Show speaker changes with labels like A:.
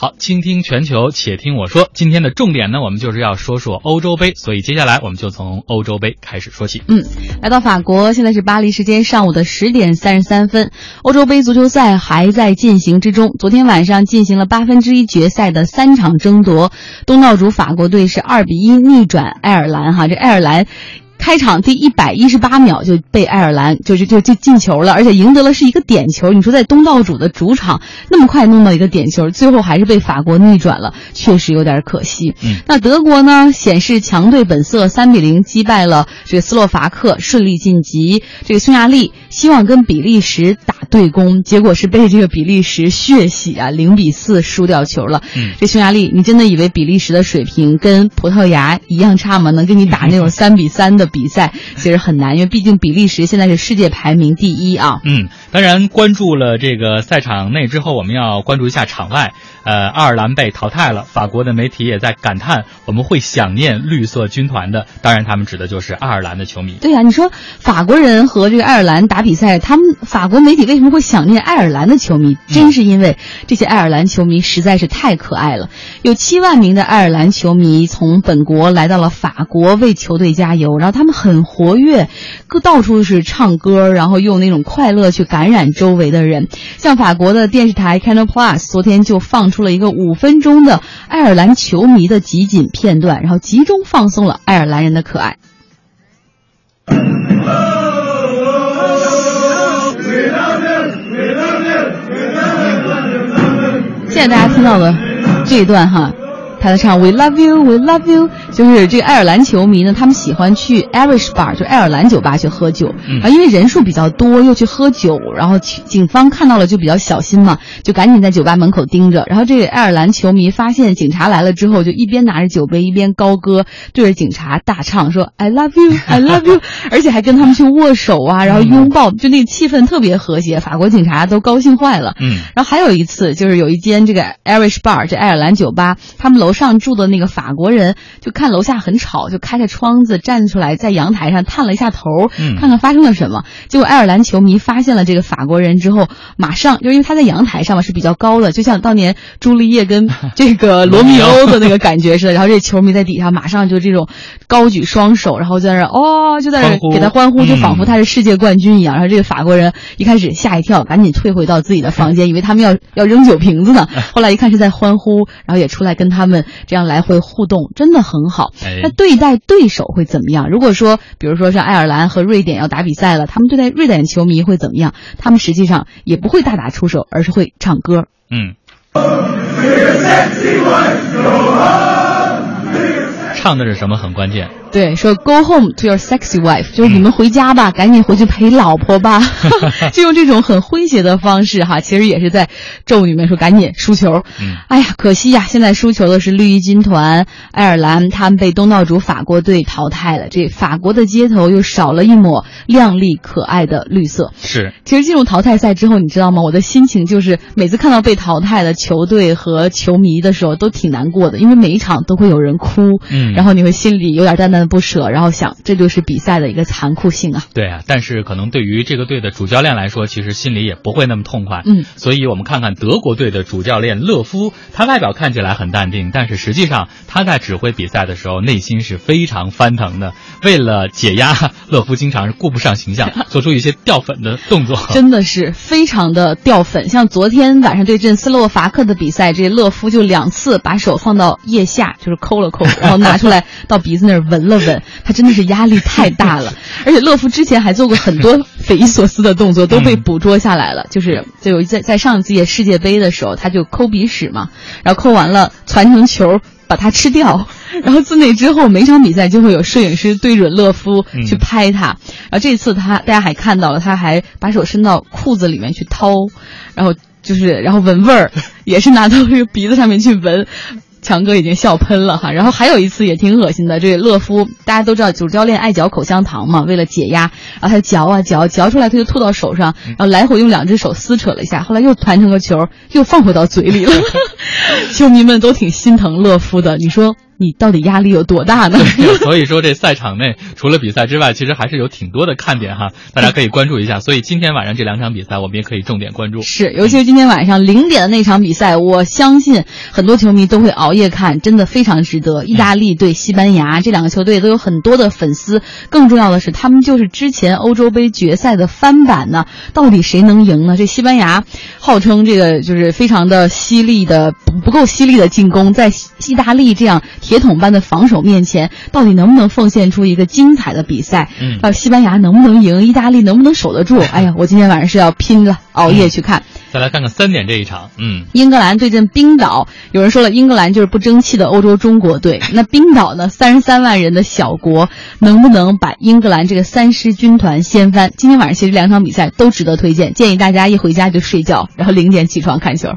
A: 好，倾听全球，且听我说。今天的重点呢，我们就是要说说欧洲杯，所以接下来我们就从欧洲杯开始说起。
B: 嗯，来到法国，现在是巴黎时间上午的十点三十三分，欧洲杯足球赛还在进行之中。昨天晚上进行了八分之一决赛的三场争夺，东道主法国队是二比一逆转爱尔兰。哈，这爱尔兰。开场第一百一十八秒就被爱尔兰就是就就进球了，而且赢得了是一个点球。你说在东道主的主场那么快弄到一个点球，最后还是被法国逆转了，确实有点可惜。
A: 嗯，
B: 那德国呢，显示强队本色，三比零击败了这个斯洛伐克，顺利晋级。这个匈牙利希望跟比利时打对攻，结果是被这个比利时血洗啊，零比四输掉球了。
A: 嗯，
B: 这匈牙利，你真的以为比利时的水平跟葡萄牙一样差吗？能跟你打那种三比三的？比赛其实很难，因为毕竟比利时现在是世界排名第一啊。
A: 嗯，当然关注了这个赛场内之后，我们要关注一下场外。呃，爱尔兰被淘汰了，法国的媒体也在感叹，我们会想念绿色军团的。当然，他们指的就是爱尔兰的球迷。
B: 对呀，你说法国人和这个爱尔兰打比赛，他们法国媒体为什么会想念爱尔兰的球迷？真是因为这些爱尔兰球迷实在是太可爱了。有七万名的爱尔兰球迷从本国来到了法国为球队加油，然后他他们很活跃，各到处是唱歌，然后用那种快乐去感染周围的人。像法国的电视台 Canal Plus 昨天就放。出了一个五分钟的爱尔兰球迷的集锦片段，然后集中放松了爱尔兰人的可爱。现在大家听到的这一段哈。他在唱 We love you, We love you，就是这个爱尔兰球迷呢，他们喜欢去 Irish bar，就爱尔兰酒吧去喝酒啊，因为人数比较多，又去喝酒，然后警方看到了就比较小心嘛，就赶紧在酒吧门口盯着。然后这个爱尔兰球迷发现警察来了之后，就一边拿着酒杯一边高歌，对着警察大唱说 I love you, I love you，而且还跟他们去握手啊，然后拥抱，就那个气氛特别和谐，法国警察都高兴坏了。
A: 嗯，
B: 然后还有一次就是有一间这个 Irish bar，这爱尔兰酒吧，他们楼。楼上住的那个法国人就看楼下很吵，就开着窗子站出来，在阳台上探了一下头，看看发生了什么。结果爱尔兰球迷发现了这个法国人之后，马上就因为他在阳台上嘛是比较高的，就像当年朱丽叶跟这个罗密欧的那个感觉似的。然后这球迷在底下马上就这种高举双手，然后在那哦就在那给他欢呼，就仿佛他是世界冠军一样。然后这个法国人一开始吓一跳，赶紧退回到自己的房间，以为他们要要扔酒瓶子呢。后来一看是在欢呼，然后也出来跟他们。这样来回互动真的很好。那对待对手会怎么样？如果说，比如说像爱尔兰和瑞典要打比赛了，他们对待瑞典球迷会怎么样？他们实际上也不会大打出手，而是会唱歌。
A: 嗯。唱的是什么很关键。
B: 对，说 Go home to your sexy wife，就是你们回家吧，赶紧回去陪老婆吧，就用这种很诙谐的方式哈，其实也是在咒你们说赶紧输球。哎呀，可惜呀，现在输球的是绿衣军团爱尔兰，他们被东道主法国队淘汰了。这法国的街头又少了一抹亮丽可爱的绿色。
A: 是，
B: 其实进入淘汰赛之后，你知道吗？我的心情就是每次看到被淘汰的球队和球迷的时候，都挺难过的，因为每一场都会有人哭，
A: 嗯，
B: 然后你会心里有点淡淡的。不舍，然后想，这就是比赛的一个残酷性啊。
A: 对啊，但是可能对于这个队的主教练来说，其实心里也不会那么痛快。
B: 嗯，
A: 所以我们看看德国队的主教练勒夫，他外表看起来很淡定，但是实际上他在指挥比赛的时候，内心是非常翻腾的。为了解压，勒夫经常是顾不上形象，做出一些掉粉的动作，
B: 真的是非常的掉粉。像昨天晚上对阵斯洛伐克的比赛，这勒夫就两次把手放到腋下，就是抠了抠，然后拿出来到鼻子那儿闻。了闻，他真的是压力太大了，而且勒夫之前还做过很多匪夷所思的动作，都被捕捉下来了。就是就有在在上届世界杯的时候，他就抠鼻屎嘛，然后抠完了传成球把它吃掉，然后自那之后每场比赛就会有摄影师对准勒夫去拍他。然后这次他大家还看到了，他还把手伸到裤子里面去掏，然后就是然后闻味儿，也是拿到这个鼻子上面去闻。强哥已经笑喷了哈，然后还有一次也挺恶心的，这个勒夫大家都知道主教练爱嚼口香糖嘛，为了解压，然后他嚼啊嚼，嚼出来他就吐到手上，然后来回用两只手撕扯了一下，后来又团成个球，又放回到嘴里了。球迷们都挺心疼乐夫的。你说？你到底压力有多大呢？
A: 所以说这赛场内除了比赛之外，其实还是有挺多的看点哈，大家可以关注一下。所以今天晚上这两场比赛，我们也可以重点关注。
B: 是，尤其是今天晚上零点的那场比赛，我相信很多球迷都会熬夜看，真的非常值得。意大利对西班牙这两个球队都有很多的粉丝，更重要的是他们就是之前欧洲杯决赛的翻版呢。到底谁能赢呢？这西班牙号称这个就是非常的犀利的不不够犀利的进攻，在意大利这样。铁桶般的防守面前，到底能不能奉献出一个精彩的比赛？
A: 嗯，
B: 到西班牙能不能赢？意大利能不能守得住？哎呀，我今天晚上是要拼了，熬夜去看。
A: 再来看看三点这一场，嗯，
B: 英格兰对阵冰岛。有人说了，英格兰就是不争气的欧洲中国队。那冰岛呢？三十三万人的小国，能不能把英格兰这个三狮军团掀翻？今天晚上其实两场比赛都值得推荐，建议大家一回家就睡觉，然后零点起床看球。